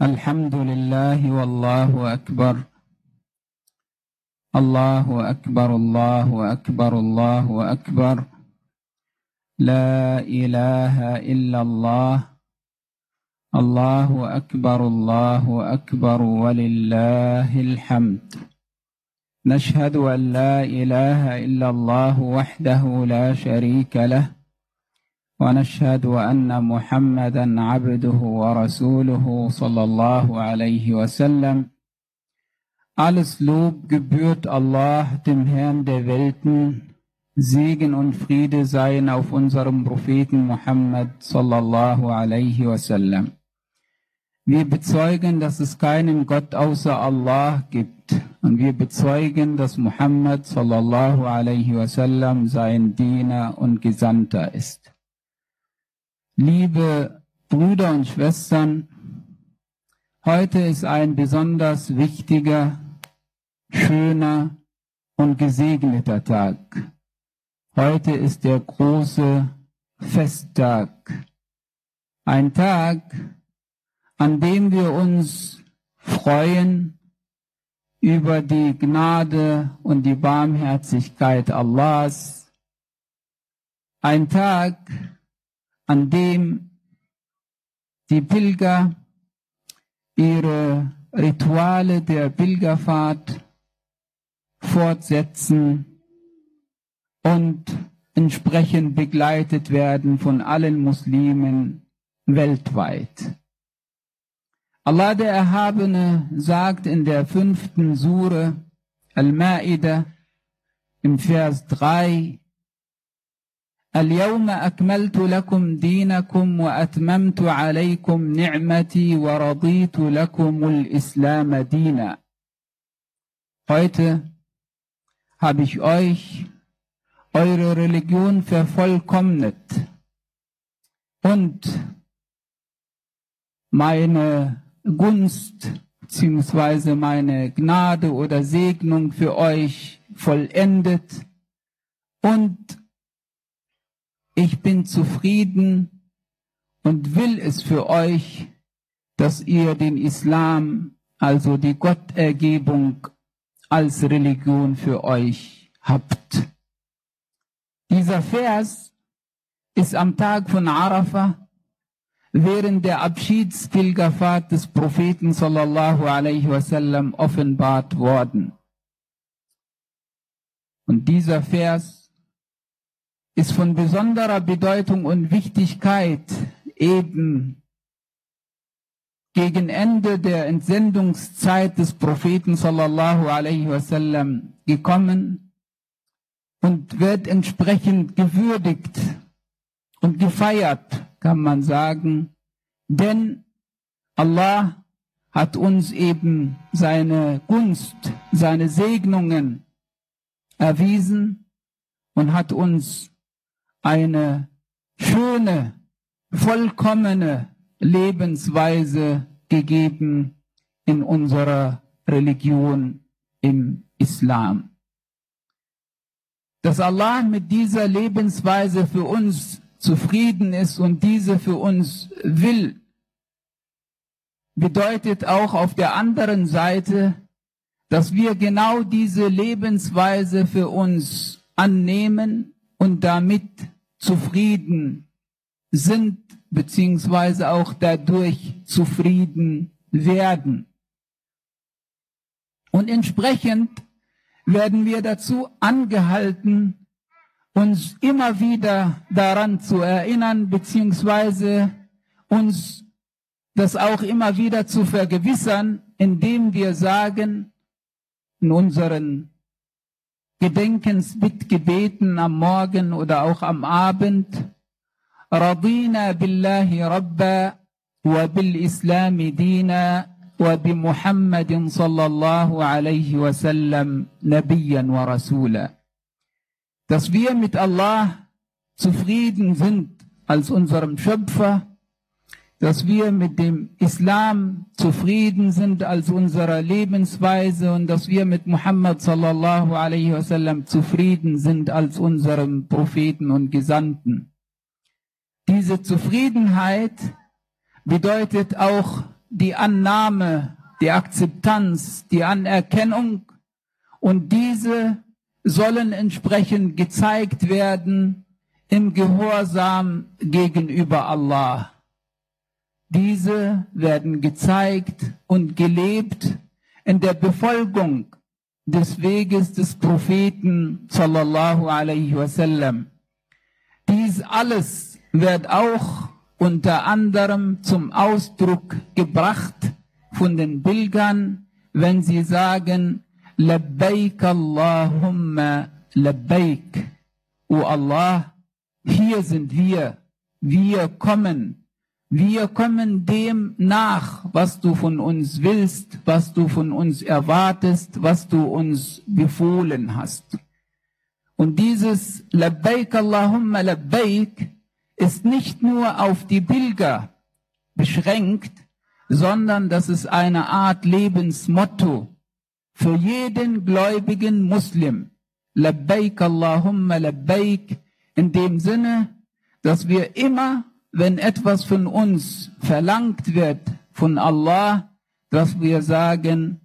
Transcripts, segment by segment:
الحمد لله والله أكبر. الله أكبر الله أكبر الله أكبر. لا إله إلا الله. الله أكبر الله أكبر ولله الحمد. نشهد أن لا إله إلا الله وحده لا شريك له. ونشهد أن محمدا عبده ورسوله صلى الله عليه وسلم Alles Lob gebührt Allah, dem Herrn der Welten. Segen und Friede seien auf unserem Propheten Muhammad sallallahu alaihi wasallam. Wir bezeugen, dass es keinen Gott außer Allah gibt. Und wir bezeugen, dass Muhammad sallallahu alaihi wasallam sein Diener und Gesandter ist. Liebe Brüder und Schwestern, heute ist ein besonders wichtiger, schöner und gesegneter Tag. Heute ist der große Festtag. Ein Tag, an dem wir uns freuen über die Gnade und die Barmherzigkeit Allahs. Ein Tag, an dem die Pilger ihre Rituale der Pilgerfahrt fortsetzen und entsprechend begleitet werden von allen Muslimen weltweit. Allah der Erhabene sagt in der fünften Sure Al-Ma'idah im Vers 3 اليوم أكملت لكم دينكم وأتممت عليكم نعمتي ورضيت لكم الإسلام دينا Heute habe ich euch eure Religion vervollkommnet und meine Gunst bzw. meine Gnade oder Segnung für euch vollendet und ich bin zufrieden und will es für euch, dass ihr den Islam, also die Gottergebung als Religion für euch habt. Dieser Vers ist am Tag von Arafah während der Abschiedspilgerfahrt des Propheten sallallahu alaihi wasallam offenbart worden. Und dieser Vers ist von besonderer Bedeutung und Wichtigkeit eben gegen Ende der Entsendungszeit des Propheten sallallahu alaihi wasallam gekommen und wird entsprechend gewürdigt und gefeiert, kann man sagen, denn Allah hat uns eben seine Gunst, seine Segnungen erwiesen und hat uns eine schöne, vollkommene Lebensweise gegeben in unserer Religion im Islam. Dass Allah mit dieser Lebensweise für uns zufrieden ist und diese für uns will, bedeutet auch auf der anderen Seite, dass wir genau diese Lebensweise für uns annehmen und damit zufrieden sind, beziehungsweise auch dadurch zufrieden werden. Und entsprechend werden wir dazu angehalten, uns immer wieder daran zu erinnern, beziehungsweise uns das auch immer wieder zu vergewissern, indem wir sagen, in unseren Gedenkensbittgebeten am Morgen oder auch am Abend, رضينا بالله ربا وبالإسلام دينا وبمحمد صلى الله عليه وسلم نبيا ورسولا dass wir mit Allah zufrieden sind als unserem Schöpfer, dass wir mit dem Islam zufrieden sind als unserer Lebensweise und dass wir mit Muhammad sallallahu alaihi wasallam zufrieden sind als unserem Propheten und Gesandten. Diese Zufriedenheit bedeutet auch die Annahme, die Akzeptanz, die Anerkennung und diese sollen entsprechend gezeigt werden im Gehorsam gegenüber Allah. Diese werden gezeigt und gelebt in der Befolgung des Weges des Propheten sallallahu alaihi wasallam. Dies alles wird auch unter anderem zum Ausdruck gebracht von den Pilgern, wenn sie sagen, Labbaik Allahumma Labbaik. O Allah, hier sind wir, wir kommen, wir kommen dem nach, was du von uns willst, was du von uns erwartest, was du uns befohlen hast. Und dieses Labbaik Allahumma Labbaik ist nicht nur auf die Pilger beschränkt, sondern das ist eine Art Lebensmotto für jeden gläubigen Muslim. Labbaik Allahumma Labbaik in dem Sinne, dass wir immer, wenn etwas von uns verlangt wird von Allah, dass wir sagen,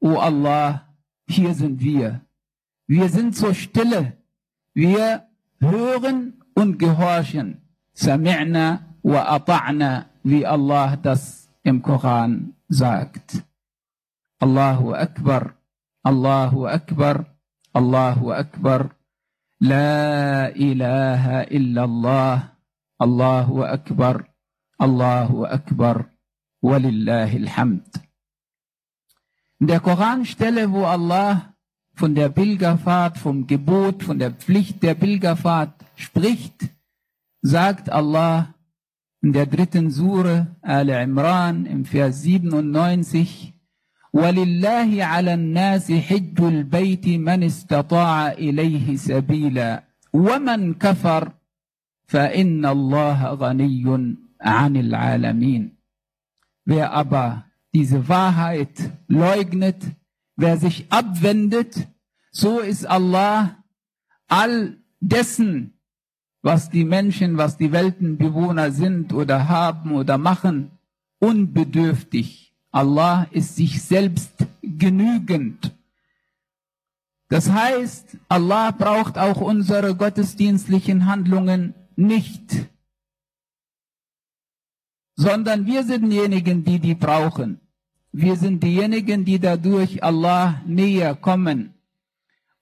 O Allah, hier sind wir. Wir sind zur Stille. Wir hören und gehorchen. Sami'na wa ata'na, wie Allah das im Koran sagt. Allahu Akbar, Allahu Akbar, Allahu Akbar. La ilaha illallah. الله الله أكبر الله أكبر ولله الحمد In der Koranstelle, wo Allah von der Pilgerfahrt, vom Gebot, von der Pflicht der Pilgerfahrt spricht, sagt Allah in der dritten Sure Al-Imran im Vers 97, ولله على الناس حج البيت من استطاع إليه سبيلا ومن كفر فإن الله غني عن العالمين Wer aber diese Wahrheit leugnet, wer sich abwendet, so ist Allah all dessen, was die Menschen, was die Weltenbewohner sind oder haben oder machen, unbedürftig. Allah ist sich selbst genügend. Das heißt, Allah braucht auch unsere gottesdienstlichen Handlungen nicht, sondern wir sind diejenigen, die die brauchen. Wir sind diejenigen, die dadurch Allah näher kommen.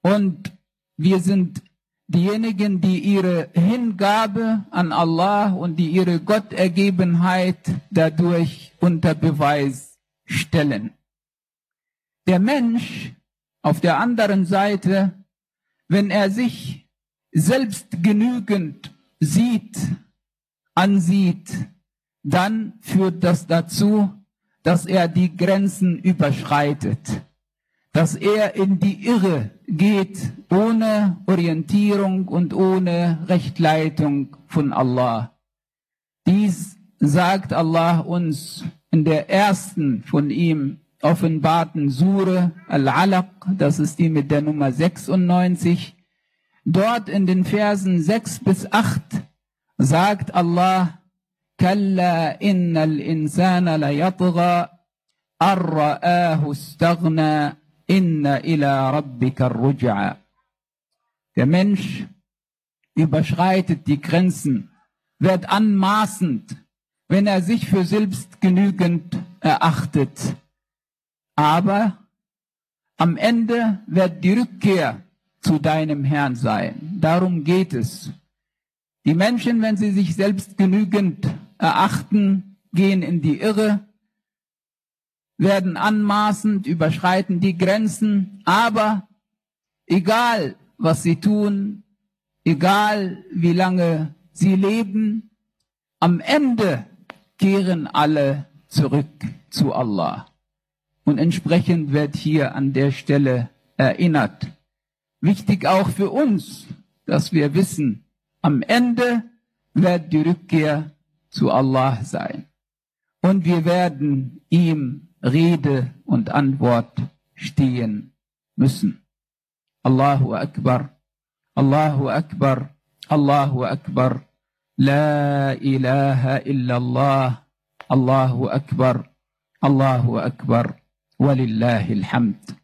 Und wir sind diejenigen, die ihre Hingabe an Allah und die ihre Gottergebenheit dadurch unter Beweis stellen. Der Mensch auf der anderen Seite, wenn er sich selbst genügend sieht, ansieht, dann führt das dazu, dass er die Grenzen überschreitet, dass er in die Irre geht ohne Orientierung und ohne Rechtleitung von Allah. Dies sagt Allah uns in der ersten von ihm offenbarten Sure Al-Alaq, das ist die mit der Nummer 96. Dort in den Versen 6 bis 8 sagt Allah, كلا إن الإنسان ليطغى أن رآه استغنى إن إلى ربك الرجعى Der Mensch überschreitet die Grenzen, wird anmaßend, wenn er sich für selbst genügend erachtet. Aber am Ende wird die Rückkehr zu deinem Herrn sein. Darum geht es. Die Menschen, wenn sie sich selbst genügend erachten, gehen in die Irre, werden anmaßend, überschreiten die Grenzen, aber egal, was sie tun, egal, wie lange sie leben, am Ende kehren alle zurück zu Allah. Und entsprechend wird hier an der Stelle erinnert. Wichtig auch für uns, dass wir wissen, am Ende wird die Rückkehr zu Allah sein. Und wir werden ihm Rede und Antwort stehen müssen. Allahu Akbar, Allahu Akbar, Allahu Akbar, La ilaha illallah, Allahu Akbar, Allahu Akbar, walillahil hamd.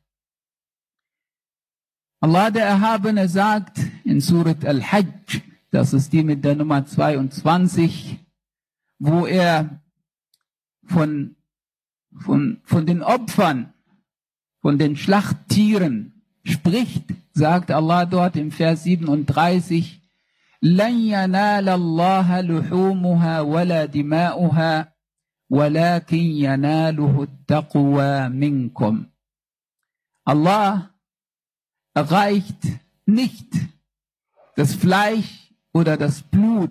Allah der Erhabene sagt in Surat Al-Hajj, das ist die mit der Nummer 22, wo er von, von, von den Opfern, von den Schlachttieren spricht, sagt Allah dort im Vers 37, لن ينال الله لحومها ولا دماؤها ولكن يناله التقوى منكم. Allah erreicht nicht das Fleisch oder das Blut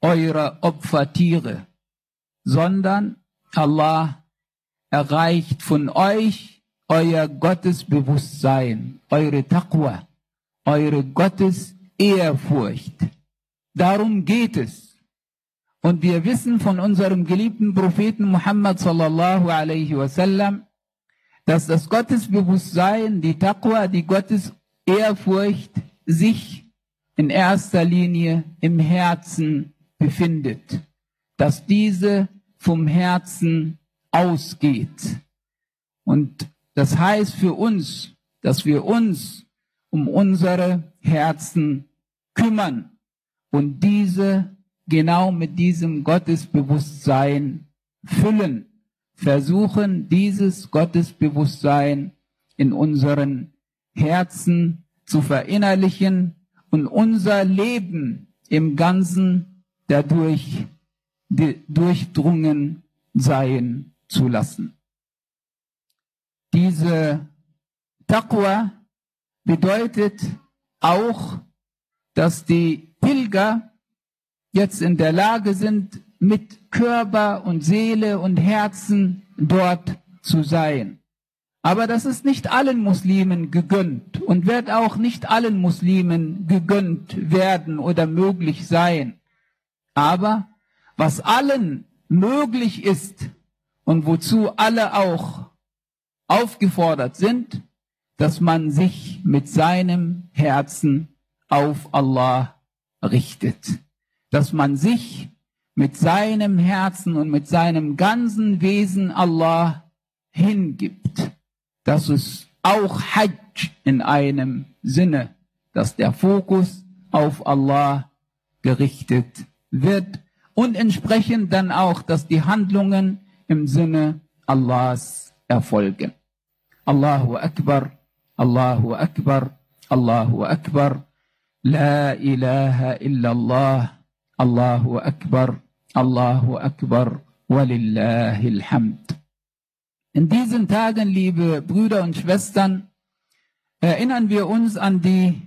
eurer Opfertiere, sondern Allah erreicht von euch euer Gottesbewusstsein, eure Taqwa, eure Gottesehrfurcht. Darum geht es. Und wir wissen von unserem geliebten Propheten Muhammad sallallahu alaihi wasallam, dass das Gottesbewusstsein, die Taqwa, die Gottesehrfurcht sich in erster Linie im Herzen befindet, dass diese vom Herzen ausgeht. Und das heißt für uns, dass wir uns um unsere Herzen kümmern und diese genau mit diesem Gottesbewusstsein füllen, versuchen dieses Gottesbewusstsein in unseren Herzen zu verinnerlichen und unser Leben im Ganzen dadurch durchdrungen sein zu lassen. Diese Taqwa bedeutet auch, dass die Pilger jetzt in der Lage sind, mit Körper und Seele und Herzen dort zu sein. Aber das ist nicht allen Muslimen gegönnt und wird auch nicht allen Muslimen gegönnt werden oder möglich sein. Aber was allen möglich ist und wozu alle auch aufgefordert sind, dass man sich mit seinem Herzen auf Allah richtet, dass man sich mit seinem Herzen und mit seinem ganzen Wesen Allah hingibt. Das ist auch Hajj in einem Sinne, dass der Fokus auf Allah gerichtet wird und entsprechend dann auch, dass die Handlungen im Sinne Allahs erfolgen. Allahu Akbar, Allahu Akbar, Allahu Akbar, La ilaha illallah, Allahu Akbar, Allahu Akbar, walillahil Hamd. In diesen Tagen, liebe Brüder und Schwestern, erinnern wir uns an die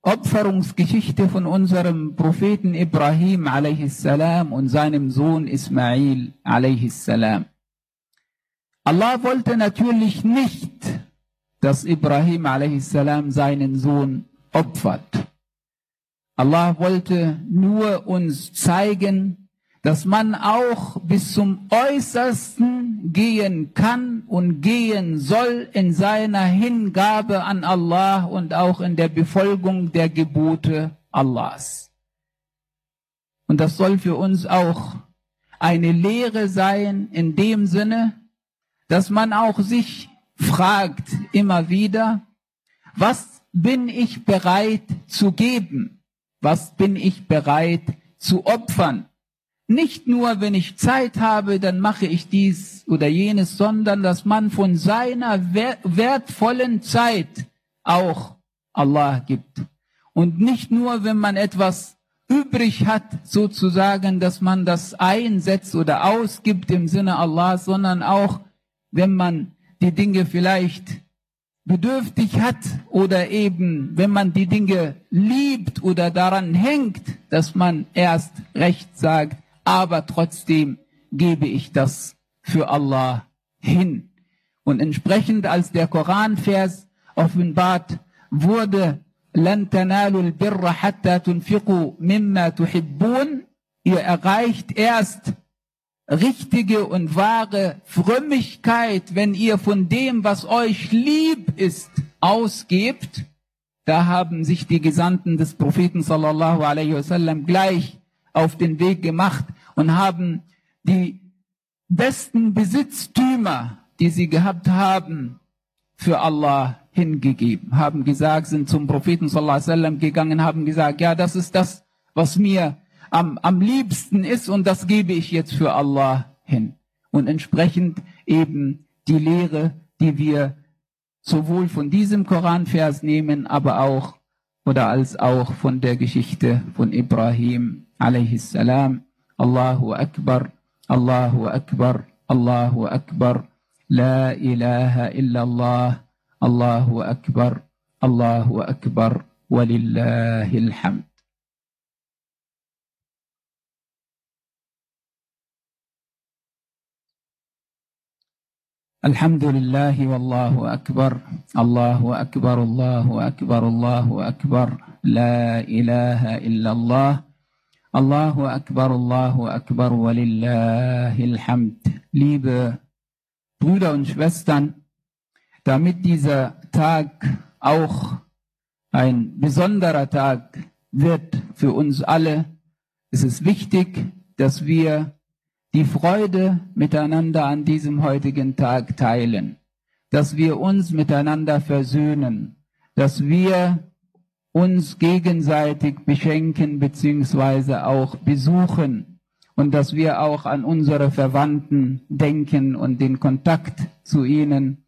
Opferungsgeschichte von unserem Propheten Ibrahim a.s. und seinem Sohn Ismail a.s. Allah wollte natürlich nicht, dass Ibrahim a.s. seinen Sohn opfert. Allah wollte nur uns zeigen, dass man auch bis zum Äußersten gehen kann und gehen soll in seiner Hingabe an Allah und auch in der Befolgung der Gebote Allahs. Und das soll für uns auch eine Lehre sein in dem Sinne, dass man auch sich fragt immer wieder, was bin ich bereit zu geben? Was bin ich bereit zu opfern? Nicht nur, wenn ich Zeit habe, dann mache ich dies oder jenes, sondern dass man von seiner wertvollen Zeit auch Allah gibt. Und nicht nur, wenn man etwas übrig hat, sozusagen, dass man das einsetzt oder ausgibt im Sinne Allah, sondern auch, wenn man die Dinge vielleicht bedürftig hat oder eben, wenn man die Dinge liebt oder daran hängt, dass man erst recht sagt, aber trotzdem gebe ich das für Allah hin. Und entsprechend als der Koranvers offenbart wurde, لن تنالوا البر حتى تنفقوا مما تحبون. Ihr erreicht erst richtige und wahre Frömmigkeit, wenn ihr von dem, was euch lieb ist, ausgebt. Da haben sich die Gesandten des Propheten sallallahu alaihi wasallam gleich auf den Weg gemacht und haben die besten Besitztümer die sie gehabt haben, für Allah hingegeben, haben gesagt, sind zum Propheten sallallahu alaihi wasallam gegangen, haben gesagt, ja, das ist das, was mir am, am liebsten ist und das gebe ich jetzt für Allah hin. Und entsprechend eben die Lehre, die wir sowohl von diesem Koranvers nehmen, aber auch oder als auch von der Geschichte von Ibrahim a.s. Allahu Akbar, Allahu Akbar, Allahu Akbar, La ilaha illallah, Allahu Akbar, Allahu Akbar, walillahil hamd. الحمد لله والله أكبر الله أكبر الله أكبر الله أكبر لا إله إلا الله الله أكبر الله أكبر ولله الحمد Liebe Brüder und Schwestern, damit dieser Tag auch ein besonderer Tag wird für uns alle, ist es wichtig, dass wir die Freude miteinander an diesem heutigen Tag teilen, dass wir uns miteinander versöhnen, dass wir uns gegenseitig beschenken beziehungsweise auch besuchen. Und dass wir auch an unsere Verwandten denken und den Kontakt zu ihnen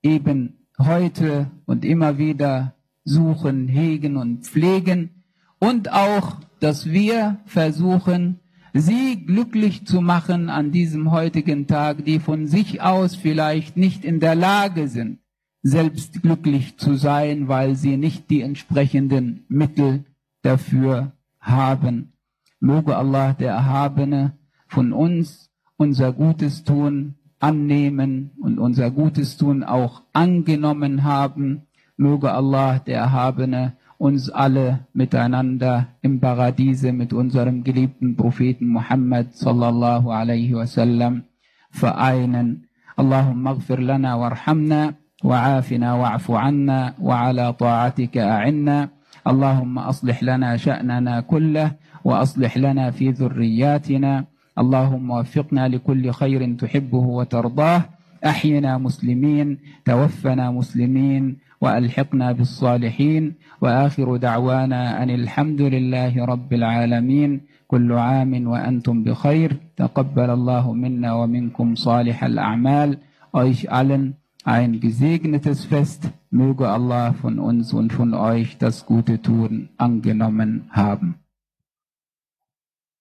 eben heute und immer wieder suchen, hegen und pflegen. Und auch, dass wir versuchen, sie glücklich zu machen an diesem heutigen Tag, die von sich aus vielleicht nicht in der Lage sind, selbst glücklich zu sein, weil sie nicht die entsprechenden Mittel dafür haben. Möge Allah der Erhabene von uns unser Gutes tun annehmen und unser Gutes tun auch angenommen haben. Möge Allah der Erhabene uns alle miteinander im Paradiese mit unserem geliebten Propheten Muhammad sallallahu alaihi wasallam vereinen. اللهم اغفر لنا وارحمنا وعافنا واعف عنا وعلى طاعتك أعنا اللهم أصلح لنا شأننا كله وأصلح لنا في ذرياتنا اللهم وفقنا لكل خير تحبه وترضاه أحينا مسلمين توفنا مسلمين وألحقنا بالصالحين وآخر دعوانا أن الحمد لله رب العالمين كل عام وأنتم بخير تقبل الله منا ومنكم صالح الأعمال euch allen ein gesegnetes Fest. Möge Allah von uns und von euch das gute Tun angenommen haben.